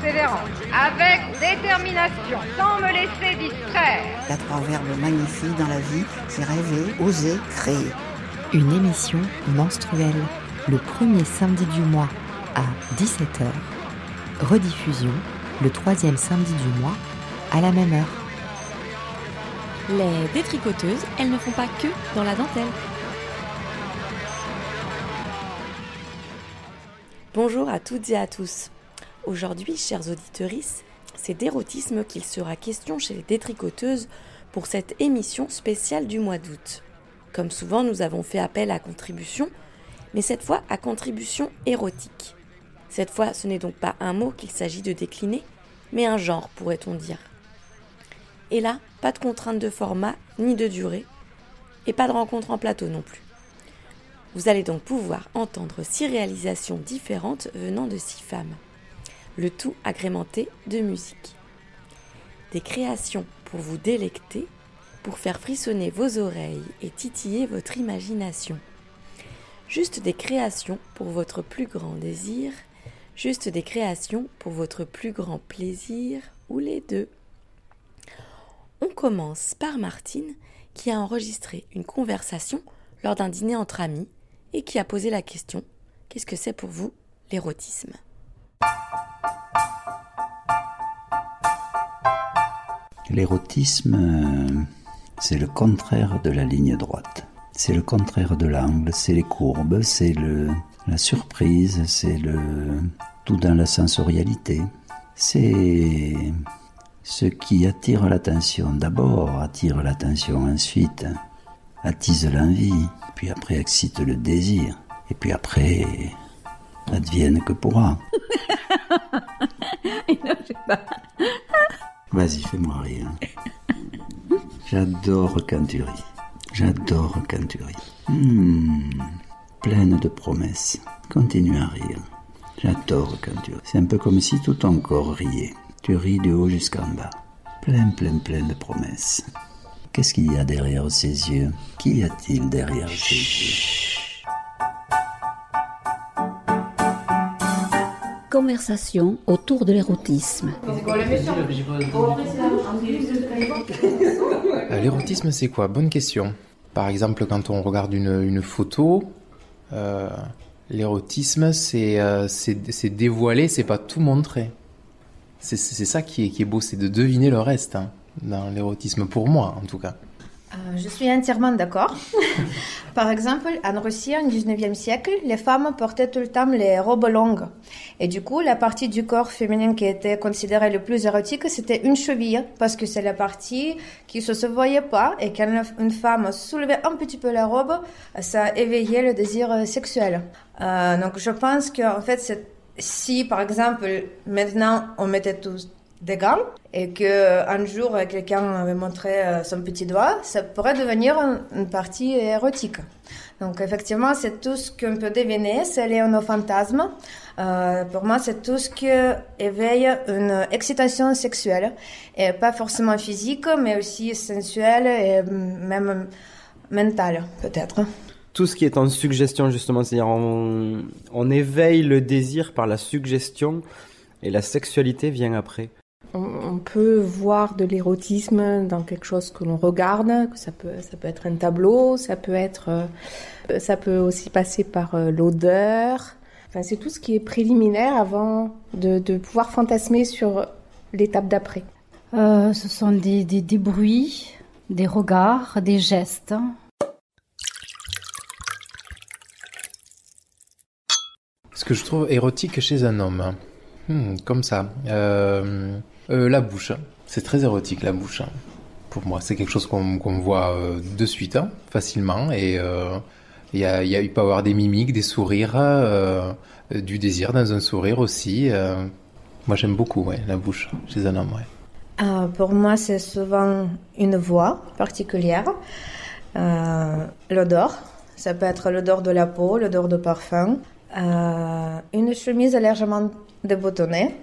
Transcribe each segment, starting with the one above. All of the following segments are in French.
persévérance, avec détermination, sans me laisser distraire. Il y a trois verbes magnifiques dans la vie, c'est rêver, oser, créer. Une émission menstruelle, le premier samedi du mois à 17h. Rediffusion, le troisième samedi du mois à la même heure. Les détricoteuses, elles ne font pas que dans la dentelle. Bonjour à toutes et à tous. Aujourd'hui, chers auditeurs, c'est d'érotisme qu'il sera question chez les détricoteuses pour cette émission spéciale du mois d'août. Comme souvent, nous avons fait appel à contribution, mais cette fois à contribution érotique. Cette fois, ce n'est donc pas un mot qu'il s'agit de décliner, mais un genre, pourrait-on dire. Et là, pas de contrainte de format ni de durée, et pas de rencontre en plateau non plus. Vous allez donc pouvoir entendre six réalisations différentes venant de six femmes, le tout agrémenté de musique. Des créations pour vous délecter, pour faire frissonner vos oreilles et titiller votre imagination. Juste des créations pour votre plus grand désir, juste des créations pour votre plus grand plaisir, ou les deux. On commence par Martine, qui a enregistré une conversation lors d'un dîner entre amis et qui a posé la question Qu'est-ce que c'est pour vous l'érotisme? L'érotisme, euh, c'est le contraire de la ligne droite. C'est le contraire de l'angle, c'est les courbes, c'est le, la surprise, c'est le tout dans la sensorialité. C'est ce qui attire l'attention. D'abord attire l'attention, ensuite attise l'envie, puis après excite le désir, et puis après advienne que pourra. Vas-y, fais-moi rire. J'adore quand tu ris. J'adore quand tu ris. Hmm, pleine de promesses. Continue à rire. J'adore quand tu ris. C'est un peu comme si tout ton corps riait. Tu ris de haut jusqu'en bas. Plein, plein, plein de promesses. Qu'est-ce qu'il y a derrière ses yeux? Qu'y a-t-il derrière ses yeux? Conversation autour de l'érotisme. Euh, L'érotisme, c'est quoi? Bonne question. Par exemple, quand on regarde une, une photo, euh, l'érotisme, c'est euh, dévoiler, c'est pas tout montrer. C'est ça qui est, qui est beau, c'est de deviner le reste hein, dans l'érotisme, pour moi en tout cas. Euh, je suis entièrement d'accord. Par exemple, en Russie, au 19e siècle, les femmes portaient tout le temps les robes longues. Et du coup, la partie du corps féminin qui était considérée le plus érotique, c'était une cheville, parce que c'est la partie qui ne se voyait pas. Et quand une femme soulevait un petit peu la robe, ça éveillait le désir euh, sexuel. Euh, donc je pense que en fait, c'est- si par exemple maintenant on mettait tous des gants et que un jour quelqu'un avait montré euh, son petit doigt, ça pourrait devenir un- une partie érotique. Donc effectivement, c'est tout ce qu'on peut deviner, c'est lié nos fantasmes. Euh, pour moi, c'est tout ce qui éveille une excitation sexuelle, et pas forcément physique, mais aussi sensuelle et même mentale, peut-être. Tout ce qui est en suggestion, justement, c'est-à-dire on éveille le désir par la suggestion et la sexualité vient après. On, peut voir de l'érotisme dans quelque chose que l'on regarde, que ça peut, ça peut être un tableau, ça peut être, euh, ça peut aussi passer par euh, l'odeur. Enfin, c'est tout ce qui est préliminaire avant de, de pouvoir fantasmer sur l'étape d'après. Euh, ce sont des, des, des bruits, des regards, des gestes. Ce que je trouve érotique chez un homme, hein. Hmm, comme ça, Euh, euh, la bouche, c'est très érotique la bouche. hein. Pour moi, c'est quelque chose qu'on voit euh, de suite, hein, facilement, et euh, il y a, y a- avoir des mimiques, des sourires, du désir dans un sourire aussi. Moi, j'aime beaucoup, la bouche chez un homme. Euh, pour moi, c'est souvent une voix particulière, l'odeur. Ça peut être l'odeur de la peau, l'odeur de parfum, une chemise légèrement déboutonnée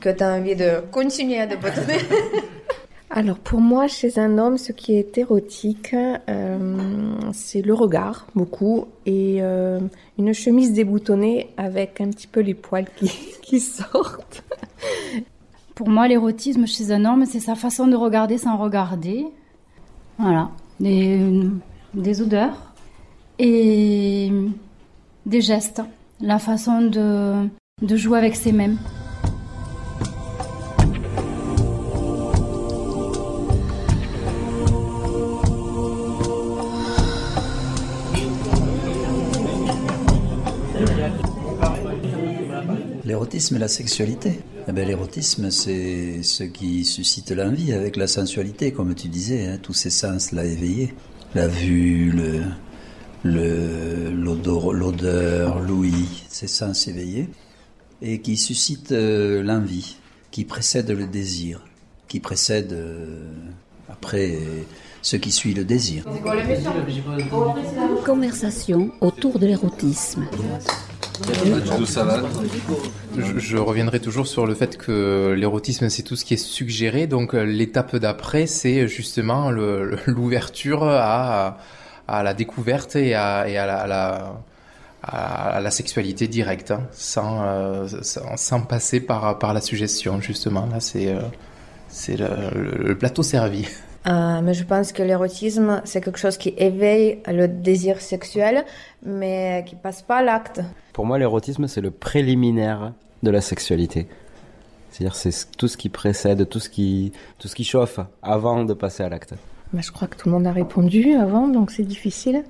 que tu as envie de continuer à déboutonner. Alors pour moi, chez un homme, ce qui est érotique, euh, c'est le regard, beaucoup, et euh, une chemise déboutonnée avec un petit peu les poils qui, qui sortent. Pour moi, l'érotisme chez un homme, c'est sa façon de regarder sans regarder. Voilà. Des, des odeurs et des gestes. La façon de, de jouer avec ses mains. L'érotisme et la sexualité. Eh ben, l'érotisme, c'est ce qui suscite l'envie avec la sensualité, comme tu disais, hein, tous ces sens-là éveillés. La vue, le, le, l'odeur, l'ouïe, ces sens éveillés, et qui suscitent euh, l'envie, qui précède le désir, qui précède euh, après ce qui suit le désir. Conversation autour de l'érotisme. Je, je reviendrai toujours sur le fait que l'érotisme, c'est tout ce qui est suggéré. Donc euh, l'étape d'après, c'est justement l'ouverture à, à la découverte et à, et à la, à la- à la sexualité directe, hein, sans, euh, sans, sans passer par, par la suggestion, justement. Là, c'est euh, c'est le, le- le plateau servi. Euh, mais je pense que l'érotisme, c'est quelque chose qui éveille le désir sexuel, mais qui passe pas à l'acte. Pour moi, l'érotisme, c'est le préliminaire de la sexualité. C'est-à-dire, c'est tout ce qui précède, tout ce qui, tout ce qui chauffe avant de passer à l'acte. Bah, je crois que tout le monde a répondu avant, donc c'est difficile.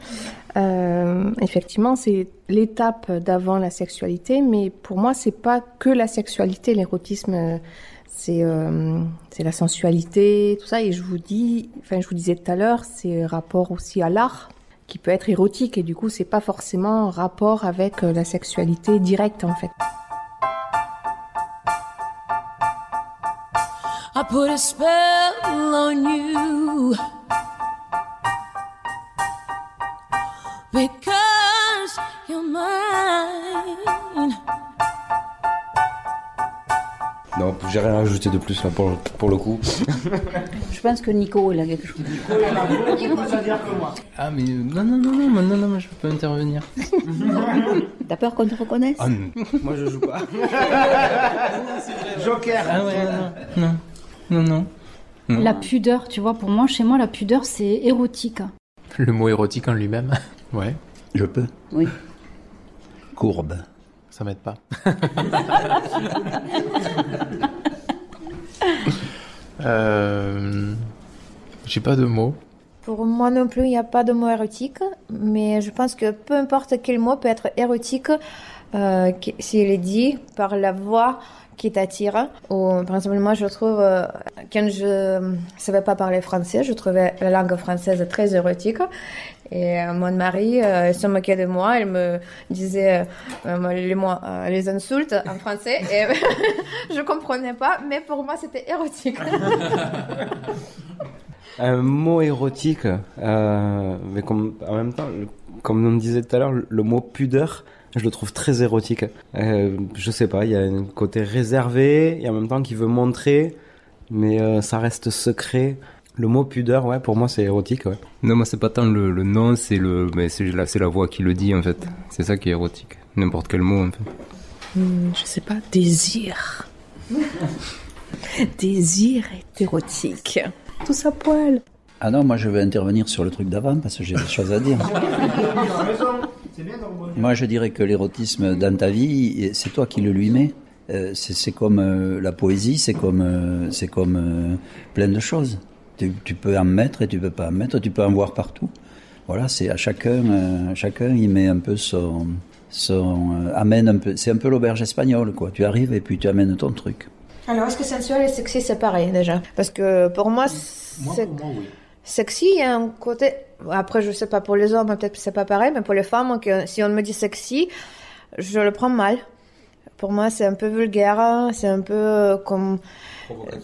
Euh, effectivement, c'est l'étape d'avant la sexualité, mais pour moi, c'est pas que la sexualité. L'érotisme, c'est euh, la sensualité, tout ça. Et je vous dis, enfin, je vous disais tout à l'heure, c'est rapport aussi à l'art qui peut être érotique, et du coup, c'est pas forcément rapport avec euh, la sexualité directe, en fait. I put a spell on you because you're mine. Non, j'ai rien à ajouter de plus là pour, pour le coup. Je pense que Nico, il a quelque chose. Ah, mais non, non, non, non, non, non, non, je peux intervenir. T'as peur qu'on te reconnaisse? Ah, non. Moi, je joue pas. Joker Ah ouais, non, non, non, non. non. La pudeur, tu vois, pour moi, chez moi, la pudeur, c'est érotique. Le mot érotique en lui-même. Ouais. Je peux Oui. Courbe. Ça m'aide pas. euh... J'ai pas de mots. Pour moi non plus, il n'y a pas de mot érotique, mais je pense que peu importe quel mot peut être érotique euh, s'il est dit par la voix qui t'attire. Ou, par moi, je trouve, euh, quand je savais pas parler français, je trouvais la langue française très érotique. Et euh, mon mari euh, se moquait de moi, il me disait euh, les, mots, euh, les insultes en français, et je comprenais pas, mais pour moi, c'était érotique. Un mot érotique, euh, mais en même temps, comme on disait tout à l'heure, le mot pudeur, je le trouve très érotique. Euh, je sais pas, il y a un côté réservé et en même temps qui veut montrer, mais euh, ça reste secret. Le mot pudeur, ouais, pour moi c'est érotique, ouais. Non, moi c'est pas tant le, le nom, c'est le, mais c'est la, c'est la voix qui le dit en fait. C'est ça qui est érotique. N'importe quel mot en fait. Hmm, je sais pas, désir. désir est érotique. Tout ça poil. Ah non, moi je vais intervenir sur le truc d'avant parce que j'ai des choses à dire. Moi je dirais que l'érotisme dans ta vie, c'est toi qui le lui mets. Euh, c'est comme euh, la poésie, c'est comme, euh, c'est comme euh, plein de choses. Tu, tu peux en mettre et tu peux pas en mettre, tu peux en voir partout. Voilà, c'est à chacun, euh, chacun il met un peu son, son euh, amène un peu. C'est un peu l'auberge espagnole quoi. Tu arrives et puis tu amènes ton truc. Alors, est-ce que sensuel et sexy, c'est pareil déjà? Parce que pour moi, c'est... Sexy, il y a un côté. Après, je sais pas pour les hommes, peut-être que c'est pas pareil, mais pour les femmes, que si on me dit sexy, je le prends mal. Pour moi, c'est un peu vulgaire, c'est un peu euh, comme.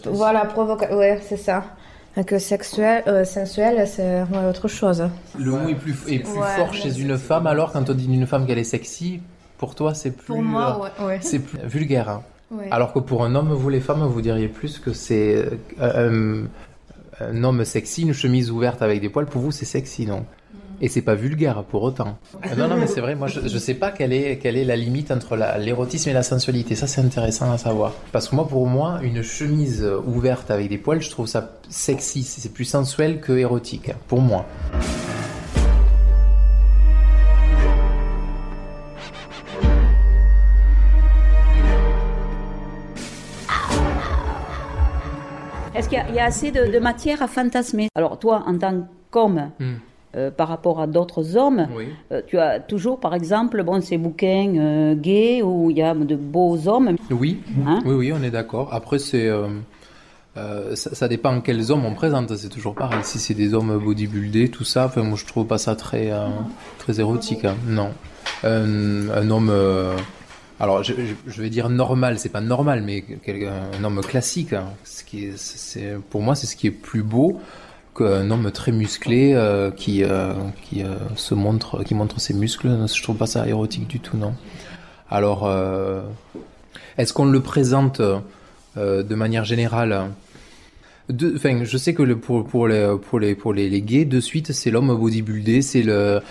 Voilà, provocateur. Ouais, c'est ça. Que sexuel, euh, sensuel, c'est ouais, autre chose. Le mot est plus, est plus Ouais, fort chez une femme, alors quand on dit d'une femme qu'elle est sexy, pour toi c'est plus. Pour moi, euh, ouais, ouais. C'est plus vulgaire. hein. Ouais. Alors que pour un homme, vous les femmes, vous diriez plus que c'est euh, un, homme sexy, une chemise ouverte avec des poils, pour vous c'est sexy, non? Et c'est pas vulgaire pour autant. Euh, non, non, mais c'est vrai, moi je, je sais pas quelle est, quelle est la limite entre l'érotisme et la sensualité. Ça c'est intéressant à savoir. Parce que moi, pour moi, une chemise ouverte avec des poils, je trouve ça sexy. C'est plus sensuel que érotique, pour moi. Est-ce qu'il y a- il y, a assez de, de matière à fantasmer? Alors toi, en tant qu'homme, Hmm. euh, par rapport à d'autres hommes, Oui. euh, tu as toujours, par exemple, bon, ces bouquins euh, gays où il y a de beaux hommes. Oui, Hein? Oui, oui, on est d'accord. Après, c'est, ça, ça dépend quels hommes on présente. C'est toujours pareil. Si c'est des hommes bodybuildés, tout ça, enfin, moi je trouve pas ça très, très érotique. hein. Non, un, un homme, alors je, vais dire normal, c'est pas normal, mais un homme classique. hein. Ce qui est, c'est, pour moi, c'est ce qui est plus beau qu'un homme très musclé euh, qui, euh, qui euh, se montre, qui montre ses muscles. Je trouve pas ça érotique du tout, non. Alors. est-ce qu'on le présente de manière générale de, je sais que pour, les, gays, de suite, c'est l'homme bodybuildé, c'est le,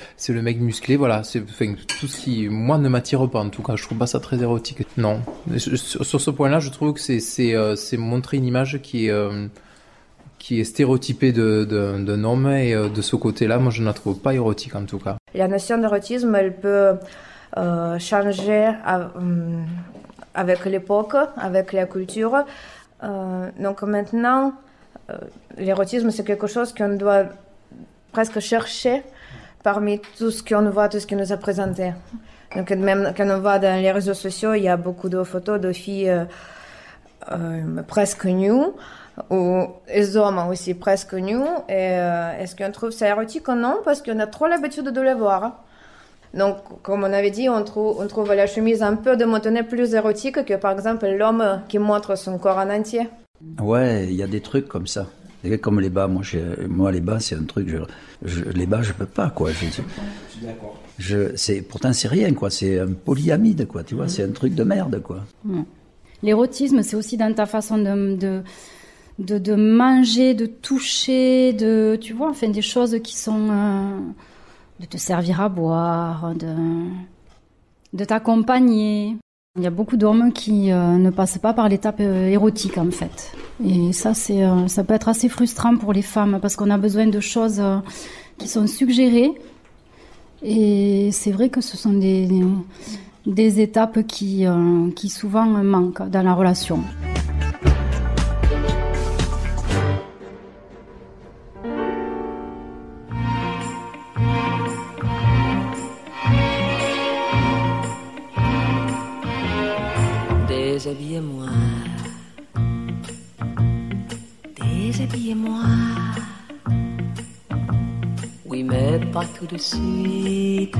mec musclé, voilà. C'est, tout ce qui, moi, ne m'attire pas, en tout cas. Je trouve pas ça très érotique. Non. Sur, ce point-là, je trouve que c'est, euh, montrer une image qui est, euh, stéréotypée de, de, d'un homme, et euh, de ce côté-là, moi, je ne la trouve pas érotique, en tout cas. La notion d'érotisme, elle peut changer avec l'époque, avec la culture. Donc maintenant, l'érotisme, c'est quelque chose qu'on doit presque chercher parmi tout ce qu'on voit, tout ce qu'on nous a présenté. Donc même quand on va dans les réseaux sociaux, il y a beaucoup de photos de filles euh, euh, presque nues, ou les hommes aussi presque nus. Et euh, est-ce qu'on trouve ça érotique ou non? Parce qu'on a trop l'habitude de les voir. Donc, comme on avait dit, on trouve, on trouve la chemise un peu démontonnée plus érotique que par exemple l'homme qui montre son corps en entier. Ouais, il y a des trucs comme ça. Comme les bas, moi, moi les bas, c'est un truc, je, les bas, je peux pas, quoi. Je, je, c'est, pourtant, c'est rien, quoi. C'est un polyamide, quoi. Tu vois, c'est un truc de merde, quoi. L'érotisme, c'est aussi dans ta façon de, de manger, de toucher, de, tu vois, enfin, des choses qui sont euh, de te servir à boire, de, de t'accompagner. Il y a beaucoup d'hommes qui euh, ne passent pas par l'étape euh, érotique, en fait. Et ça, c'est, euh, ça peut être assez frustrant pour les femmes parce qu'on a besoin de choses qui sont suggérées. Et c'est vrai que ce sont des, des étapes qui, qui souvent manquent dans la relation. Déshabillez-moi. Déshabillez-moi. Oui, mais pas tout de suite.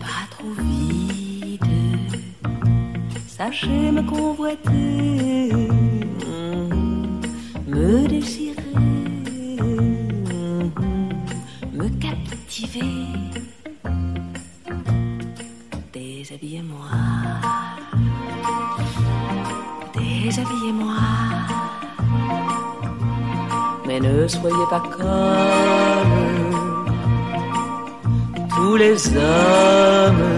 Pas trop vite. Sachez me convoiter. Mhm. Me désirer. Mhm. Me captiver. Déshabillez-moi. Déshabillez-moi. Mais ne soyez pas comme tous les hommes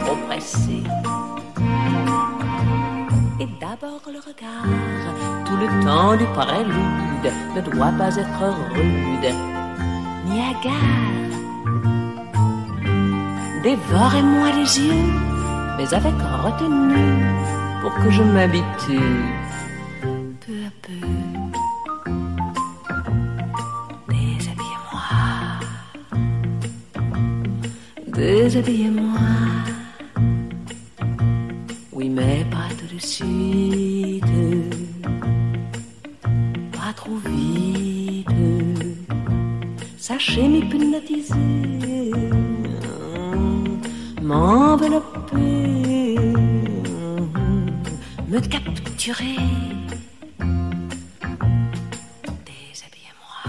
trop pressés. Et d'abord le regard, tout le temps du prélude, ne doit pas être rude ni hagard. Dévorez-moi les yeux, mais avec retenue, pour que je m'habitue peu à peu. Déshabillez-moi, déshabillez-moi. Oui, mais pas tout de suite, pas trop vite. Sachez m'hypnotiser m'envelopper, me capturer. Déshabillez-moi,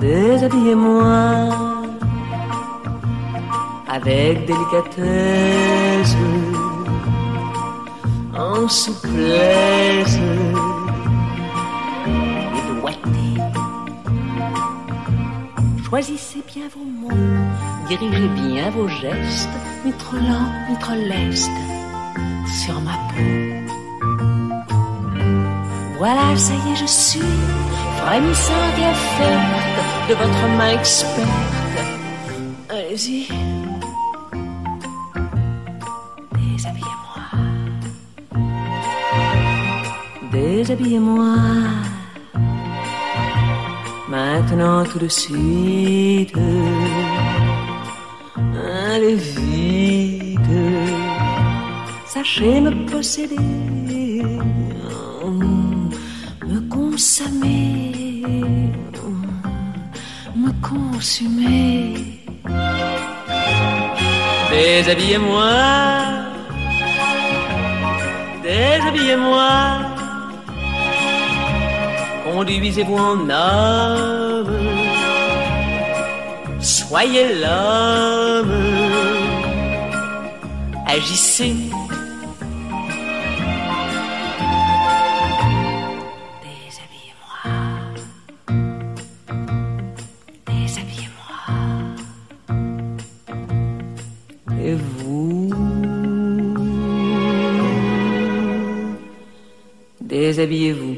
déshabillez-moi. Avec délicatesse, en souplesse. Choisissez bien vos mots, dirigez bien vos gestes, ni trop lent, ni trop leste, sur ma peau. Voilà, ça y est, je suis frémissante et offerte de votre main experte. Allez-y. Déshabillez-moi. Déshabillez-moi. Maintenant tout de suite. Allez Sachez me posséder. Me consommer. Me consumer. Déshabillez-moi, déshabillez-moi, conduisez-vous en homme, soyez l'homme, agissez. Déshabillez-vous.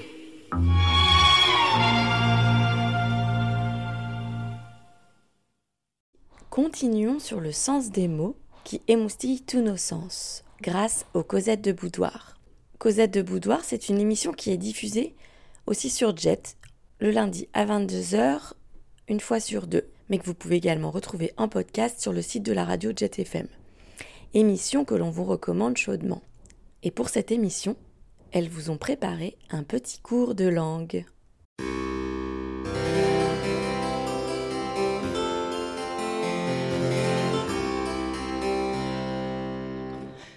Continuons sur le sens des mots qui émoustillent tous nos sens, grâce aux Cosette de Boudoir. Cosette de Boudoir, c'est une émission qui est diffusée aussi sur Jet, le lundi à 22h, une fois sur deux, mais que vous pouvez également retrouver en podcast sur le site de la radio Jet FM. Émission que l'on vous recommande chaudement. Et pour cette émission, elles vous ont préparé un petit cours de langue.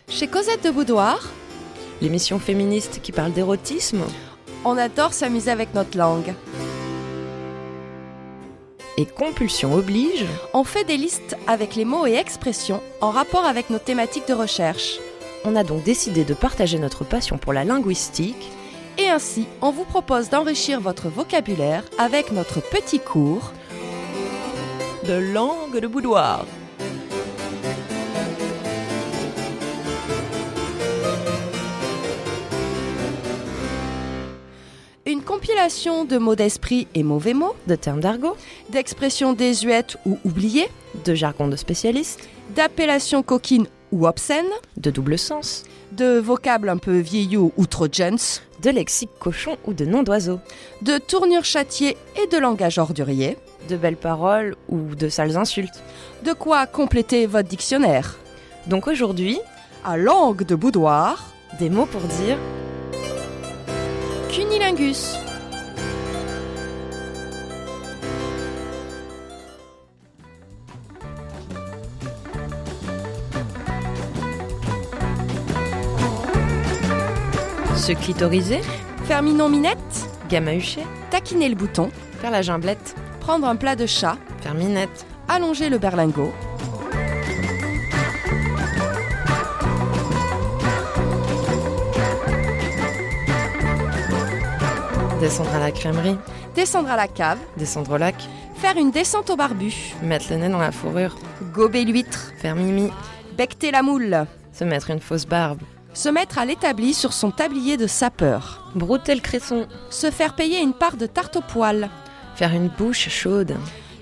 Chez Cosette de Boudoir, L'émission féministe qui parle d'érotisme, on adore s'amuser avec notre langue. et compulsion oblige, On fait des listes avec les mots et expressions en rapport avec nos thématiques de recherche. On a donc décidé de partager notre passion pour la linguistique. Et ainsi, on vous propose d'enrichir votre vocabulaire avec notre petit cours de langue de boudoir. Une compilation de mots d'esprit et mauvais mots, de termes d'argot, d'expressions désuètes ou oubliées, de jargon de spécialiste, d'appellations coquines ou obscènes, de double sens, de vocables un peu vieillots ou trop jeunes, de lexique cochon ou de nom d'oiseau, de tournures châtiées et de langage ordurier, de belles paroles ou de sales insultes. de quoi compléter votre dictionnaire. Donc aujourd'hui, À langue de boudoir, des mots pour dire cunilingus. Se clitoriser, Faire minon minette, gamahucher, taquiner le bouton, faire la gimblette, prendre un plat de chat, faire minette, allonger le berlingot, descendre à la crèmerie, descendre à la cave, descendre au lac, faire une descente au barbu, mettre le nez dans la fourrure, gober l'huître, faire mimi, becter la moule, se mettre une fausse barbe, se mettre à l'établi sur son tablier de sapeur, brouter le cresson, se faire payer une part de tarte au poil, faire une bouche chaude,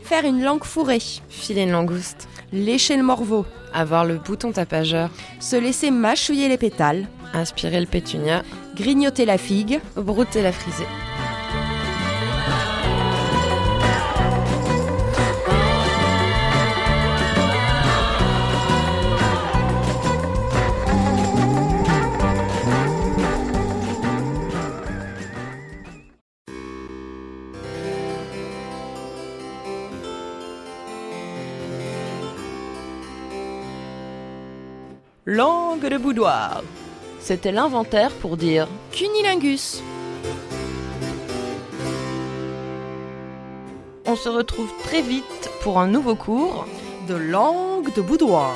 faire une langue fourrée, filer une langouste, lécher le morveau, avoir le bouton tapageur, se laisser mâchouiller les pétales, aspirer le pétunia, grignoter la figue, brouter la frisée. Langue de boudoir. C'était l'inventaire pour dire cunilingus. On se retrouve très vite pour un nouveau cours de langue de boudoir.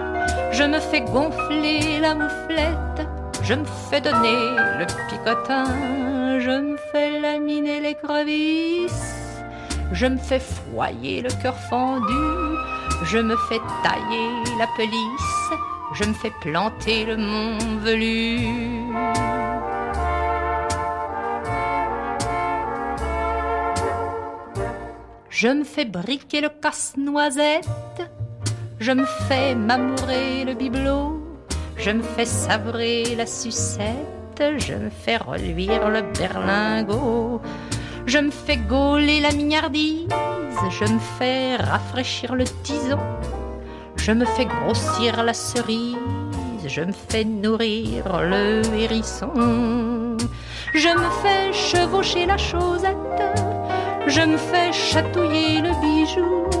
je me fais gonfler la mouflette. Je me fais donner le picotin, je me fais laminer les crevisses, je me fais foyer le cœur fendu, je me fais tailler la pelisse, je me fais planter le mont velu. Je me fais briquer le casse-noisette, je me fais m'amourer le bibelot. Je me fais savrer la sucette, je me fais reluire le berlingot, je me fais gauler la mignardise, je me fais rafraîchir le tison, je me fais grossir la cerise, je me fais nourrir le hérisson, je me fais chevaucher la chaussette, je me fais chatouiller le bijou,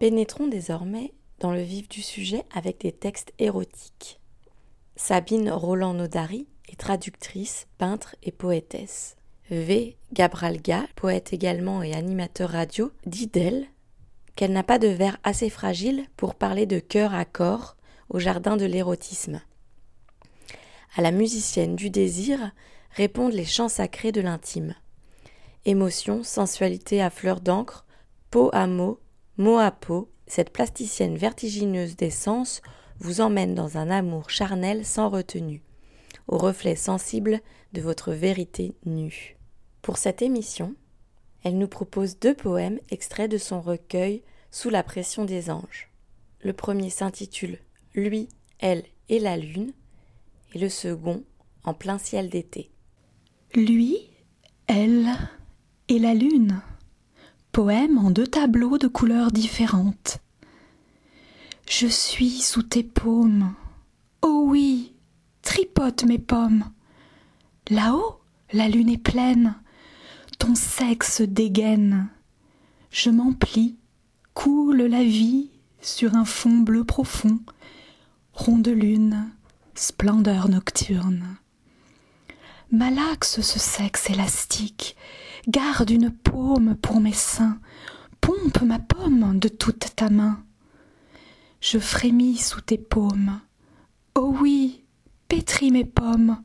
Pénétrons désormais dans le vif du sujet avec des textes érotiques. Sabine Roland-Nodari est traductrice, peintre et poétesse. V. Gabralga, poète également et animateur radio, dit d'elle qu'elle n'a pas de vers assez fragile pour parler de cœur à corps au jardin de l'érotisme. À la musicienne du désir répondent les chants sacrés de l'intime. Émotion, sensualité à fleur d'encre, peau à mot, mot à peau, cette plasticienne vertigineuse des sens vous emmène dans un amour charnel sans retenue, au reflet sensible de votre vérité nue. Pour cette émission, elle nous propose deux poèmes extraits de son recueil Sous la pression des anges. Le premier s'intitule Lui, elle et la lune, et le second En plein ciel d'été. Lui, elle et la lune. Poème en deux tableaux de couleurs différentes. Je suis sous tes paumes. Oh oui, tripote mes pommes. Là-haut, la lune est pleine. Ton sexe dégaine. Je m'emplis, coule la vie sur un fond bleu profond. Ronde lune, splendeur nocturne. Malaxe ce sexe élastique, garde une paume pour mes seins, pompe ma pomme de toute ta main. Je frémis sous tes paumes. Oh oui, pétris mes pommes.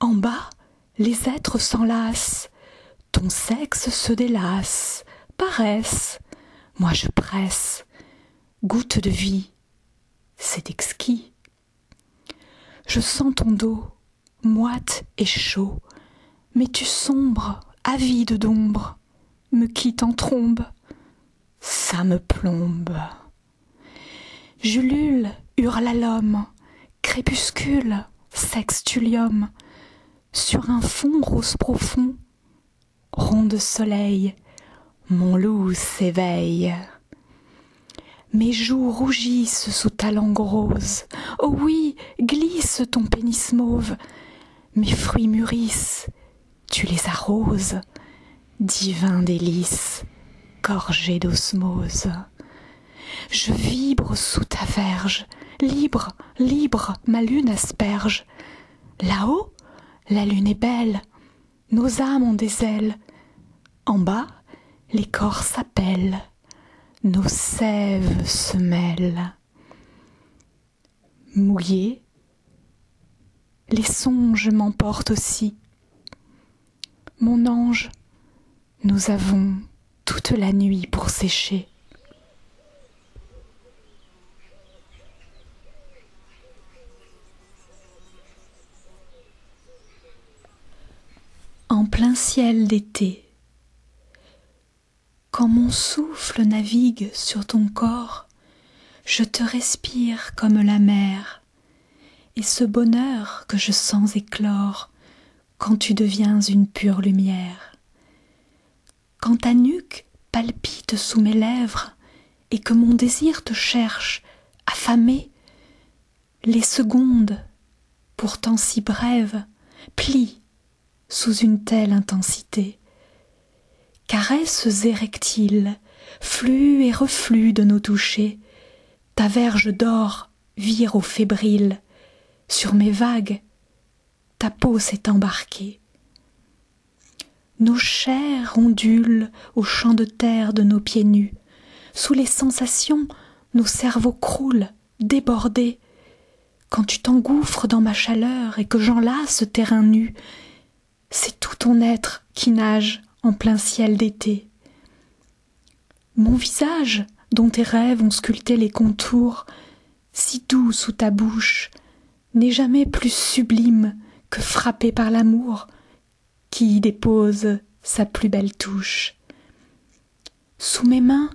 En bas, les êtres s'enlacent, ton sexe se délasse, paresse, moi je presse, goutte de vie, c'est exquis. Je sens ton dos, moite et chaud, mais tu sombres, avide d'ombre, me quitte en trombe, ça me plombe. Julule, hurla l'homme, crépuscule, sextulium, sur un fond rose profond, rond de soleil, mon loup s'éveille. Mes joues rougissent sous ta langue rose. Oh oui, glisse ton pénis mauve. Mes fruits mûrissent, tu les arroses. Divin délice, gorgé d'osmose. Je vibre sous ta verge, libre, libre, ma lune asperge. Là-haut, la lune est belle, nos âmes ont des ailes. En bas, les corps s'appellent, nos sèves se mêlent. Mouillé, les songes m'emportent aussi. Mon ange, nous avons toute la nuit pour sécher. En plein ciel d'été, quand mon souffle navigue sur ton corps, je te respire comme la mer, et ce bonheur que je sens éclore quand tu deviens une pure lumière. Quand ta nuque palpite sous mes lèvres et que mon désir te cherche, affamé, les secondes, pourtant si brèves, plient sous une telle intensité. Caresses érectiles, flux et reflux de nos touchés, ta verge d'or vire au fébrile, sur mes vagues, ta peau s'est embarquée. Nos chairs ondulent au champ de terre de nos pieds nus, sous les sensations, nos cerveaux croulent, débordés. Quand tu t'engouffres dans ma chaleur et que j'enlace ce terrain nu, c'est tout ton être qui nage en plein ciel d'été. Mon visage, dont tes rêves ont sculpté les contours, si doux sous ta bouche, n'est jamais plus sublime que frappé par l'amour qui y dépose sa plus belle touche. Sous mes mains,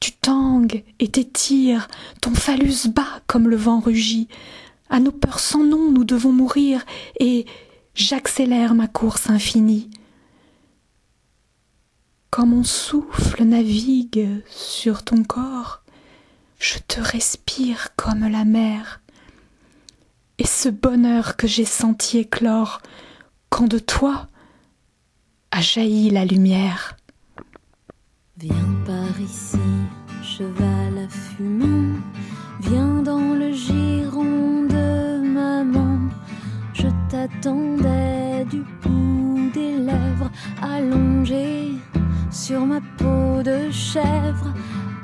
tu tangues et t'étires, ton phallus bat comme le vent rugit. À nos peurs sans nom, nous devons mourir, et j'accélère ma course infinie. Quand mon souffle navigue sur ton corps, je te respire comme la mer. Et ce bonheur que j'ai senti éclore, quand de toi a jailli la lumière. Viens par ici, cheval à fumant, viens dans le giron de maman. Je t'attendais du bout des lèvres, allongé sur ma peau de chèvre.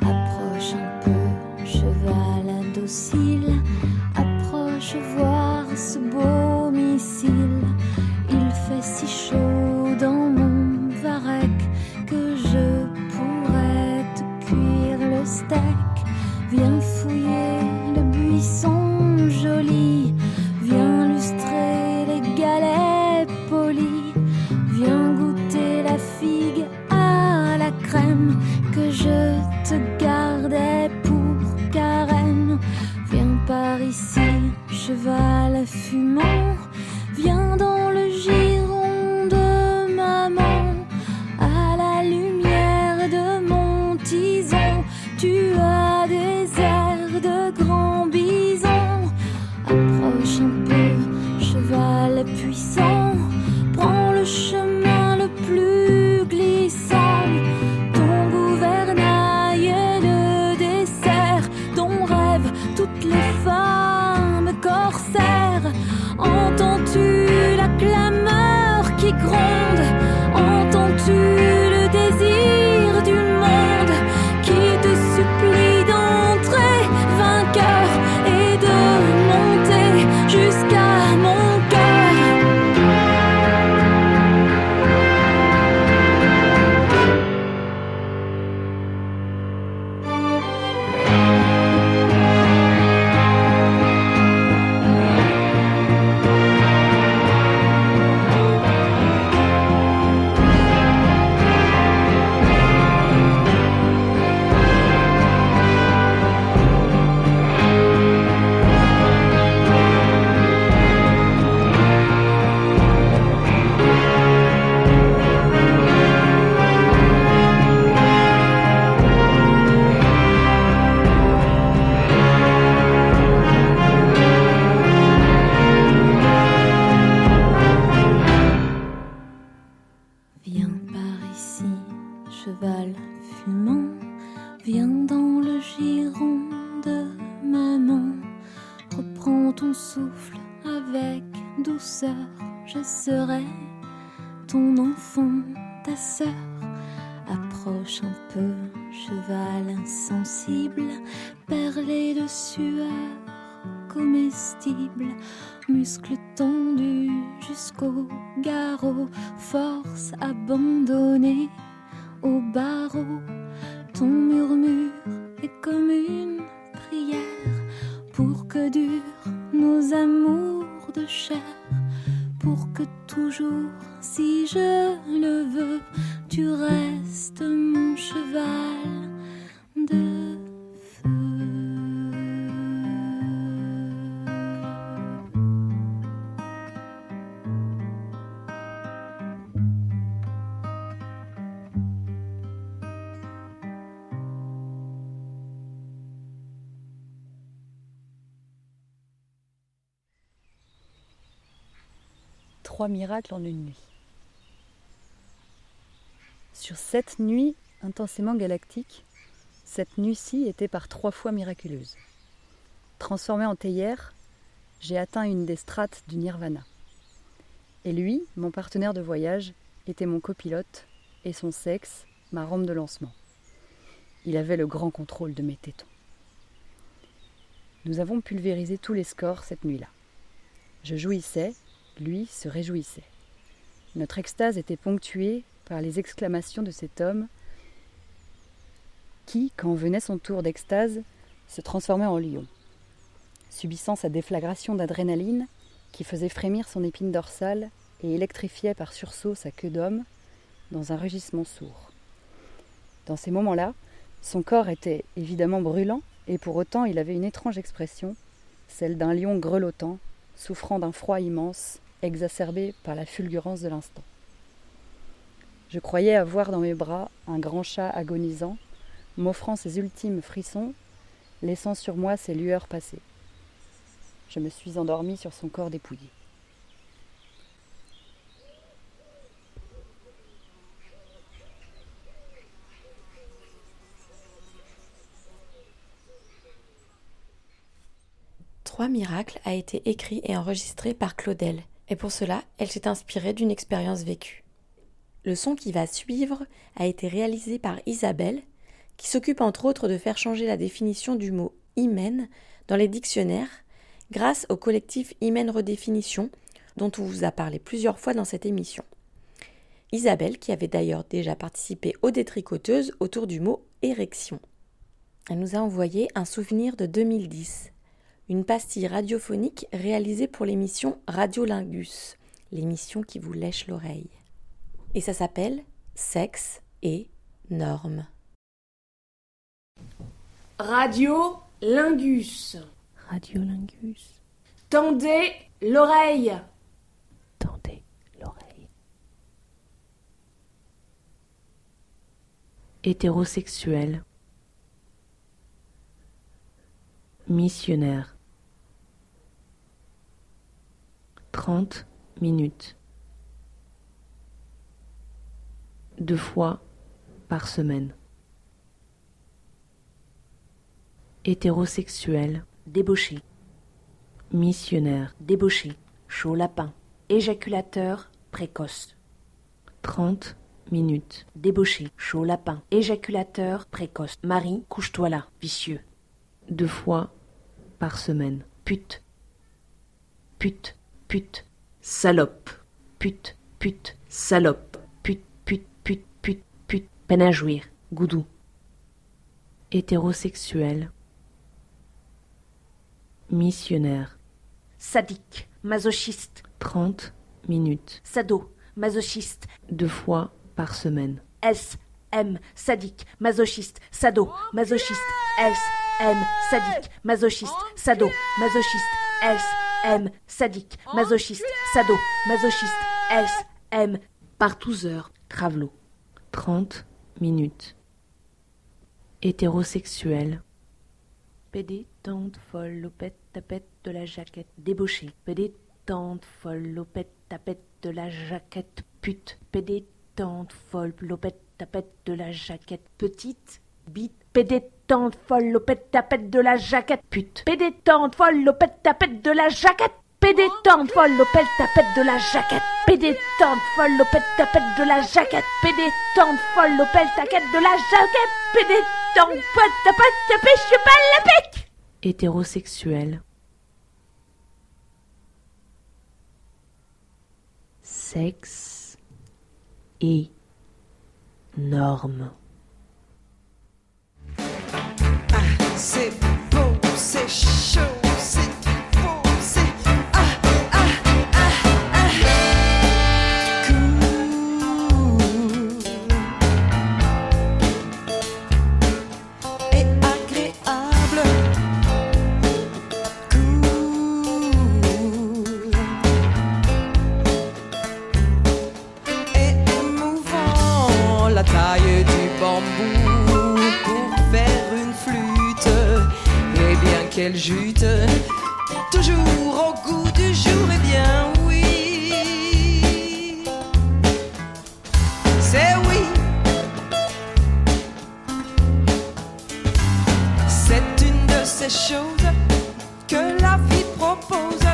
Approche un peu, cheval indocile, voir ce beau missile. Il fait si chaud dans mon varech que je pourrais te cuire le steak. Viens fouiller le buisson joli, viens lustrer les galets polis, viens goûter la figue à la crème que je cheval fumant, Trois miracles en une nuit. Sur sept nuits intensément galactiques, cette nuit-ci était par trois fois miraculeuse. Transformée en théière, j'ai atteint une des strates du nirvana. Et lui, mon partenaire de voyage, était mon copilote et son sexe, ma rampe de lancement. Il avait le grand contrôle de mes tétons. Nous avons pulvérisé tous les scores cette nuit-là. Je jouissais, lui se réjouissait. Notre extase était ponctuée par les exclamations de cet homme qui, quand venait son tour d'extase, se transformait en lion. Subissant sa déflagration d'adrénaline, qui faisait frémir son épine dorsale et électrifiait par sursaut sa queue d'homme, dans un rugissement sourd. Dans ces moments-là, son corps était évidemment brûlant, et pour autant il avait une étrange expression, celle d'un lion grelottant, souffrant d'un froid immense, exacerbé par la fulgurance de l'instant. Je croyais avoir dans mes bras un grand chat agonisant, m'offrant ses ultimes frissons, laissant sur moi ses lueurs passées. Je me suis endormie sur son corps dépouillé. Trois miracles a été écrit et enregistré par Claudel, et pour cela, elle s'est inspirée d'une expérience vécue. Le son qui va suivre a été réalisé par Isabelle, qui s'occupe entre autres de faire changer la définition du mot hymen dans les dictionnaires grâce au collectif Hymen Redéfinition, dont on vous a parlé plusieurs fois dans cette émission. Isabelle, qui avait d'ailleurs déjà participé aux détricoteuses autour du mot érection. Elle nous a envoyé un souvenir de 2010, une pastille radiophonique réalisée pour l'émission Radiolingus, l'émission qui vous lèche l'oreille. Et ça s'appelle Sexe et normes. Radio Lingus. Radio Lingus. Tendez l'oreille. Tendez l'oreille. Hétérosexuel. Missionnaire. 30 minutes. Deux fois par semaine. Hétérosexuel. Débauché. Missionnaire. Débauché. Chaud lapin. Éjaculateur précoce. 30 minutes. Débauché. Chaud lapin. Éjaculateur précoce. Marie, couche-toi là. Vicieux. Deux fois par semaine. Pute. Pute. Pute. Salope. Pute. Pute. Salope. Pute. Pute. Pute. Pute. Pute. Peine à jouir. Goudou. Hétérosexuel. Missionnaire. Sadique. Masochiste. 30 minutes. Sado. Masochiste. Deux fois par semaine. S. M. Sadique. Masochiste. Sado. Masochiste. S. M. Sadique. Masochiste. Sado. Masochiste. S. M. Sadique. Masochiste. Sado. Masochiste. S. M. Par 12 heures. Travelot. 30 minutes. Hétérosexuel. PD, tante, folle, lopette, tapette de la jaquette. Débauché. PD, tante, folle, lopette, tapette de la jaquette. Pute. PD, tante, folle, lopette, tapette de la jaquette. Petite. Bite. Tante, folle, lopette, tapette de la jaquette. Pute. PD, tante, folle, lopette, tapette de la jaquette. Pédétante folle, lopette, tapette de la jaquette. Pédétante folle, lopette, tapette de la jaquette. Pédétante folle, lopette, tapette de la jaquette. Pédétante folle, tapette, tapette, je pas la pique. Hétérosexuel. Sexe et normes. C'est beau, c'est chaud, c'est beau, c'est ah ah ah ah. Cool. Et agréable, cool. Et émouvant. La taille du bambou qu'elle jute, toujours au goût du jour, et bien oui. C'est oui. C'est une de ces choses que la vie propose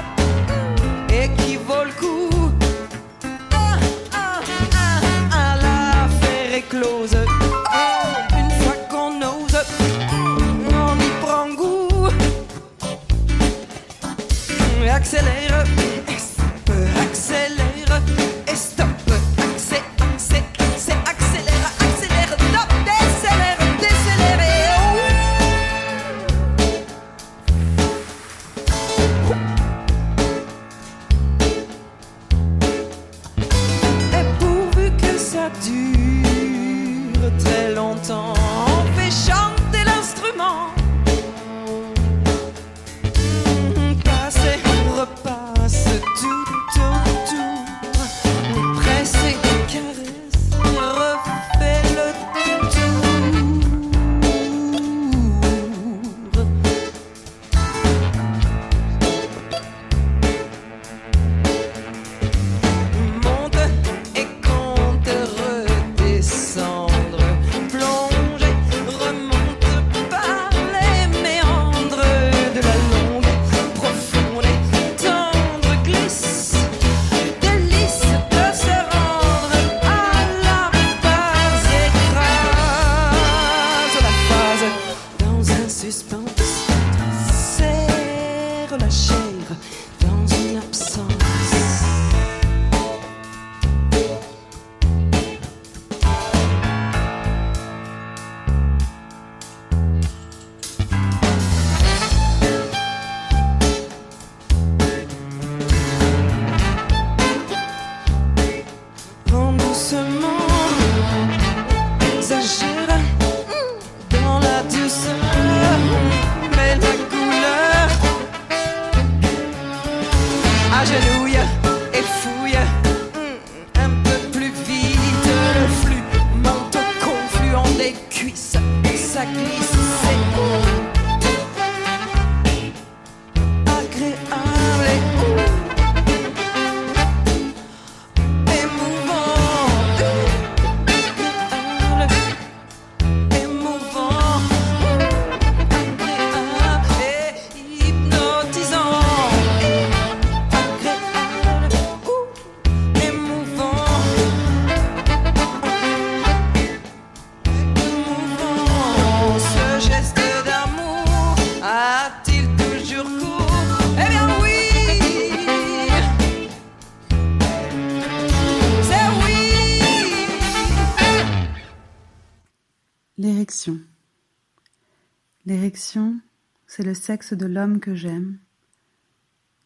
de l'homme que j'aime,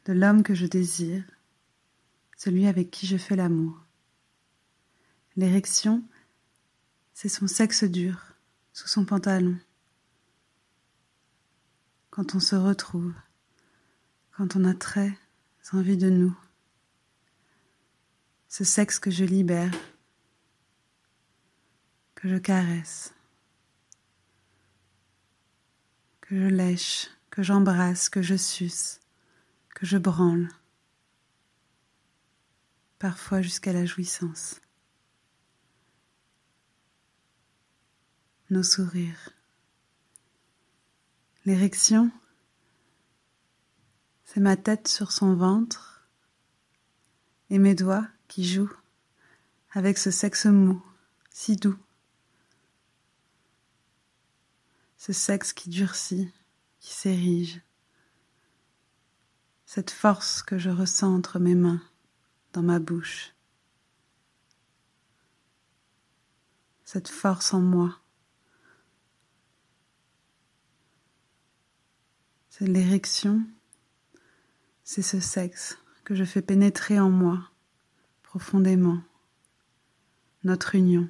de l'homme que je désire, celui avec qui je fais l'amour. L'érection, c'est son sexe dur, sous son pantalon. Quand on se retrouve, quand on a très envie de nous. Ce sexe que je libère, que je caresse, que je lèche, que j'embrasse, que je suce, que je branle, parfois jusqu'à la jouissance. Nos sourires, l'érection, c'est ma tête sur son ventre et mes doigts qui jouent avec ce sexe mou, si doux, ce sexe qui durcit qui s'érige, cette force que je ressens entre mes mains, dans ma bouche, cette force en moi. C'est l'érection, c'est ce sexe que je fais pénétrer en moi profondément, notre union,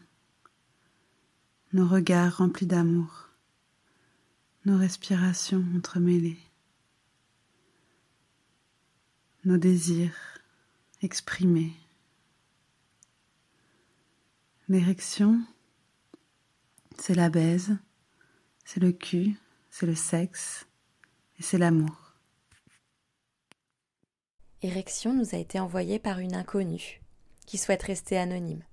nos regards remplis d'amour nos respirations entremêlées, nos désirs exprimés, l'érection, c'est la baise, c'est le cul, c'est le sexe et c'est l'amour. Érection nous a été envoyée par une inconnue qui souhaite rester anonyme.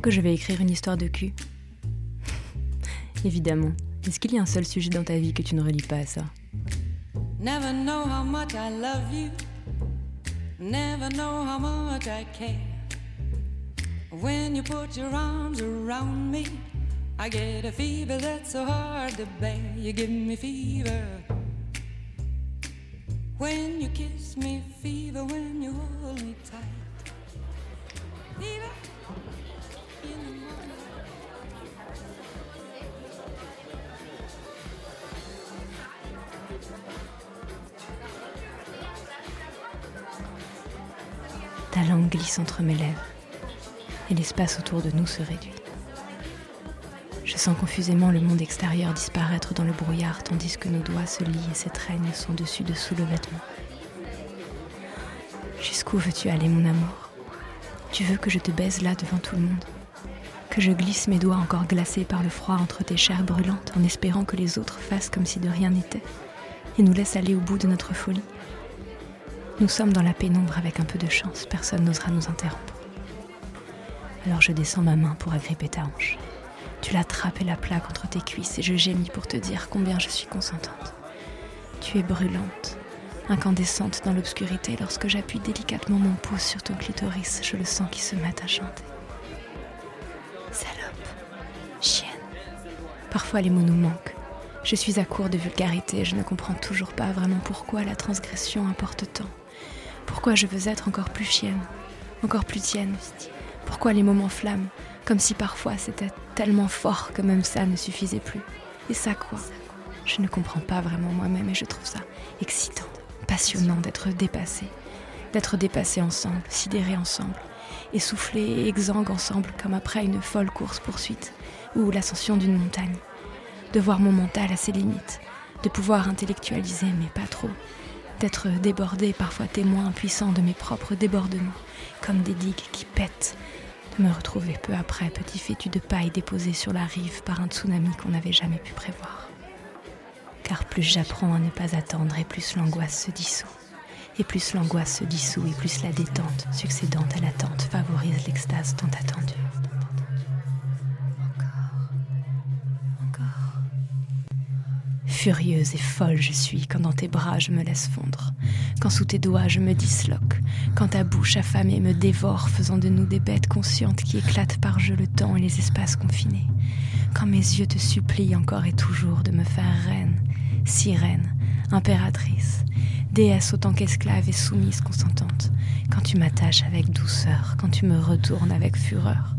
crois que je vais écrire une histoire de cul. Évidemment. Est-ce qu'il y a un seul sujet dans ta vie que tu ne relis pas à ça? Never know how much I love you. Never know how much I care. When you put your arms around me, I get a fever that's so hard to bear. You give me fever. When you kiss me, fever. When you hold me tight, fever. Langue glisse entre mes lèvres et l'espace autour de nous se réduit. Je sens confusément le monde extérieur disparaître dans le brouillard tandis que nos doigts se lient et s'étreignent son dessus-dessous le vêtement. Jusqu'où veux-tu aller, mon amour? Tu veux que je te baise là devant tout le monde? Que je glisse mes doigts encore glacés par le froid entre tes chairs brûlantes en espérant que les autres fassent comme si de rien n'était et nous laissent aller au bout de notre folie? Nous sommes dans la pénombre avec un peu de chance, personne n'osera nous interrompre. Alors je descends ma main pour agripper ta hanche. Tu l'attrapes et la plaques entre tes cuisses et je gémis pour te dire combien je suis consentante. Tu es brûlante, incandescente dans l'obscurité lorsque j'appuie délicatement mon pouce sur ton clitoris, je le sens qui se met à chanter. Salope, chienne. Parfois les mots nous manquent. Je suis à court de vulgarité, je ne comprends toujours pas vraiment pourquoi la transgression importe tant. Pourquoi je veux être encore plus chienne, encore plus tienne? Pourquoi les mots m'enflamment, comme si parfois c'était tellement fort que même ça ne suffisait plus? Et ça quoi? Je ne comprends pas vraiment moi-même et je trouve ça excitant, passionnant d'être dépassé, d'être dépassé ensemble, sidéré ensemble, essoufflé et exsangue ensemble comme après une folle course-poursuite ou l'ascension d'une montagne, de voir mon mental à ses limites, de pouvoir intellectualiser mais pas trop, d'être débordé, parfois témoin impuissant de mes propres débordements, comme des digues qui pètent, de me retrouver peu après petit fétu de paille déposé sur la rive par un tsunami qu'on n'avait jamais pu prévoir. Car plus j'apprends à ne pas attendre et plus l'angoisse se dissout. Et plus l'angoisse se dissout et plus la détente succédante à l'attente favorise l'extase tant attendue. Furieuse et folle je suis quand dans tes bras je me laisse fondre, quand sous tes doigts je me disloque, quand ta bouche affamée me dévore, faisant de nous des bêtes conscientes qui éclatent par jeu le temps et les espaces confinés, quand mes yeux te supplient encore et toujours de me faire reine, sirène, impératrice, déesse autant qu'esclave et soumise consentante, quand tu m'attaches avec douceur, quand tu me retournes avec fureur,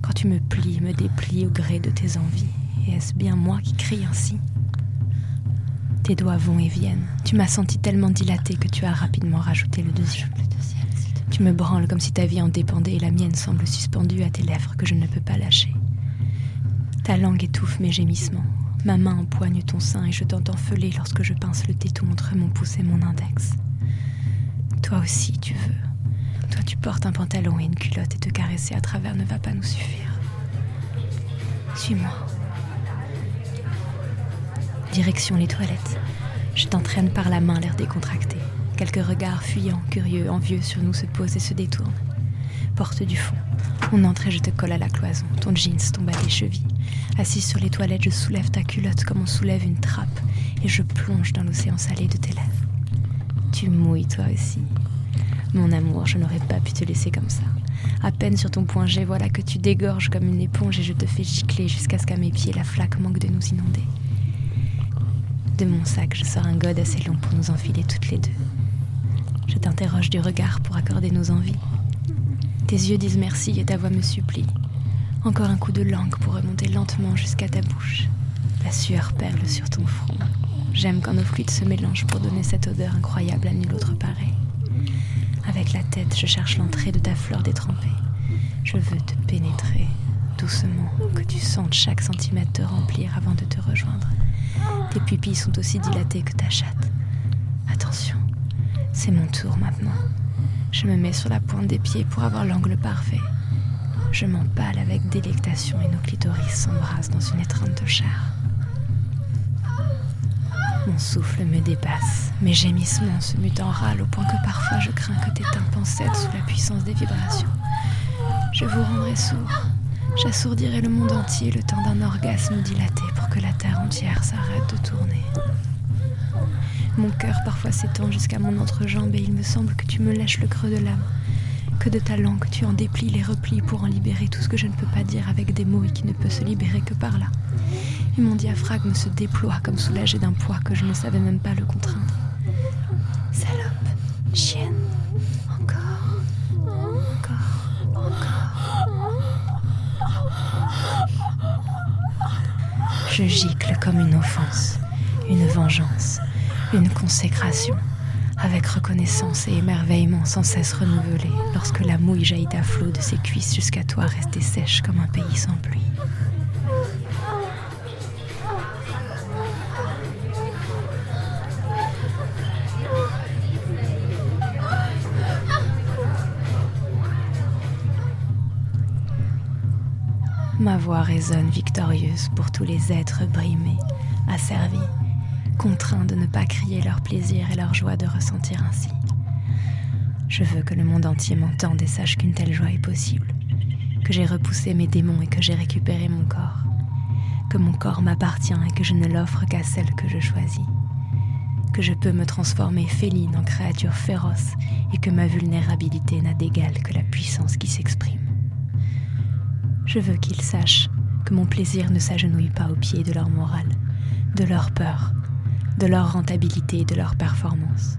quand tu me plies, me déplies au gré de tes envies, et est-ce bien moi qui crie ainsi? Tes doigts vont et viennent. Tu m'as senti tellement dilatée que tu as rapidement rajouté le deuxième. Tu me branles comme si ta vie en dépendait et la mienne semble suspendue à tes lèvres que je ne peux pas lâcher. Ta langue étouffe mes gémissements. Ma main empoigne ton sein et je t'entends feuler lorsque je pince le téton entre mon pouce et mon index. Toi aussi, tu veux. Toi, tu portes un pantalon et une culotte et te caresser à travers ne va pas nous suffire. Suis-moi. Direction les toilettes. Je t'entraîne par la main, l'air décontracté. Quelques regards fuyants, curieux, envieux sur nous se posent et se détournent. Porte du fond. On entre et je te colle à la cloison. Ton jeans tombe à tes chevilles. Assise sur les toilettes, je soulève ta culotte comme on soulève une trappe et je plonge dans l'océan salé de tes lèvres. Tu mouilles toi aussi. Mon amour, je n'aurais pas pu te laisser comme ça. À peine sur ton point G, voilà que tu dégorges comme une éponge et je te fais gicler jusqu'à ce qu'à mes pieds la flaque manque de nous inonder. De mon sac, je sors un gode assez long pour nous enfiler toutes les deux. Je t'interroge du regard pour accorder nos envies. Tes yeux disent merci et ta voix me supplie. Encore un coup de langue pour remonter lentement jusqu'à ta bouche. La sueur perle sur ton front. J'aime quand nos fluides se mélangent pour donner cette odeur incroyable à nul autre pareil. Avec la tête, je cherche l'entrée de ta fleur détrempée. Je veux te pénétrer doucement, que tu sentes chaque centimètre te remplir avant de te rejoindre. Tes pupilles sont aussi dilatées que ta chatte. Attention, c'est mon tour maintenant. Je me mets sur la pointe des pieds pour avoir l'angle parfait. Je m'empale avec délectation et nos clitoris s'embrassent dans une étreinte de chair. Mon souffle me dépasse, mes gémissements se mutent en râle au point que parfois je crains que tes tympans cèdent sous la puissance des vibrations. Je vous rendrai sourd. J'assourdirai le monde entier le temps d'un orgasme dilaté pour que la terre entière s'arrête de tourner. Mon cœur parfois s'étend jusqu'à mon entrejambe et il me semble que tu me lèches le creux de l'âme, Que de ta langue tu en déplies les replis pour en libérer tout ce que je ne peux pas dire avec des mots et qui ne peut se libérer que par là. Et mon diaphragme se déploie comme soulagé d'un poids que je ne savais même pas le contraindre. Salope, chienne, encore, encore, encore. Je gicle comme une offense, une vengeance, une consécration, avec reconnaissance et émerveillement sans cesse renouvelés, lorsque la mouille jaillit à flot de ses cuisses jusqu'à toi restée sèche comme un pays sans pluie. Ma voix résonne victorieuse pour tous les êtres brimés, asservis, contraints de ne pas crier leur plaisir et leur joie de ressentir ainsi. Je veux que le monde entier m'entende et sache qu'une telle joie est possible, que j'ai repoussé mes démons et que j'ai récupéré mon corps, que mon corps m'appartient et que je ne l'offre qu'à celle que je choisis, que je peux me transformer féline en créature féroce et que ma vulnérabilité n'a d'égal que la puissance qui s'exprime. Je veux qu'ils sachent que mon plaisir ne s'agenouille pas aux pieds de leur morale, de leur peur, de leur rentabilité et de leur performance.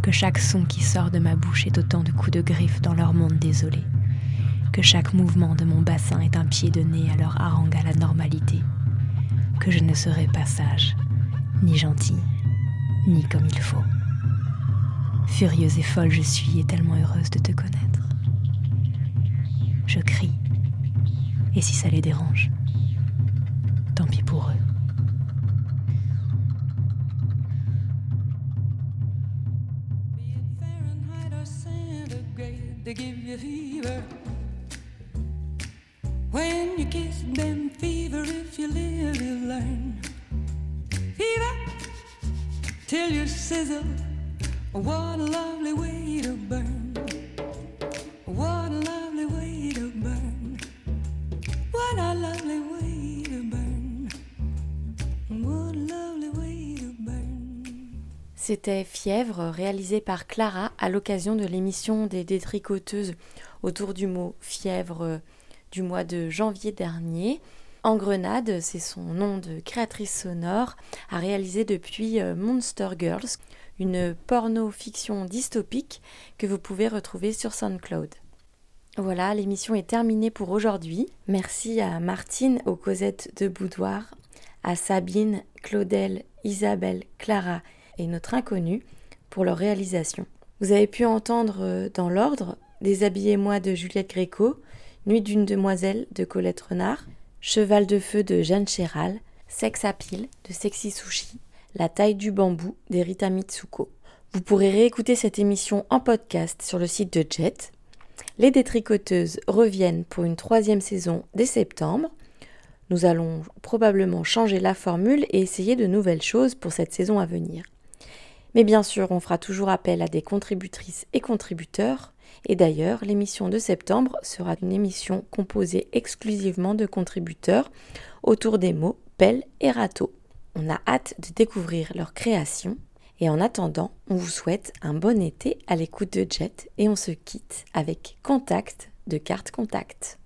Que chaque son qui sort de ma bouche est autant de coups de griffe dans leur monde désolé. Que chaque mouvement de mon bassin est un pied de nez à leur harangue à la normalité. Que je ne serai pas sage, ni gentil, ni comme il faut. Furieuse et folle je suis et tellement heureuse de te connaître. Je crie et si ça les dérange, tant pis pour eux. to give you fever. When you kiss them fever, if you live, you learn. Fever till you sizzle. What a lovely way to burn. C'était Fièvre, réalisé par Clara à l'occasion de l'émission des détricoteuses autour du mot fièvre du mois de janvier dernier. En Grenade, c'est son nom de créatrice sonore, a réalisé depuis euh, Monster Girls, une porno-fiction dystopique que vous pouvez retrouver sur SoundCloud. Voilà, l'émission est terminée pour aujourd'hui. Merci à Martine aux Cosettes de Boudoir, à Sabine, Claudel, Isabelle, Clara et notre inconnu pour leur réalisation. Vous avez pu entendre euh, dans l'ordre Déshabillez-moi de Juliette Gréco, Nuit d'une demoiselle de Colette Renard, Cheval de feu de Jeanne Chéral, Sex à pile de Sexy Sushi, La taille du bambou d'Erita Mitsuko. Vous pourrez réécouter cette émission en podcast sur le site de Jet. Les détricoteuses reviennent pour une troisième saison dès septembre. Nous allons probablement changer la formule et essayer de nouvelles choses pour cette saison à venir. Mais bien sûr, on fera toujours appel à des contributrices et contributeurs. Et d'ailleurs, l'émission de septembre sera une émission composée exclusivement de contributeurs autour des mots pelle et râteau. On a hâte de découvrir leur création. Et en attendant, on vous souhaite un bon été à l'écoute de Jet et on se quitte avec Contact de Carte Contact.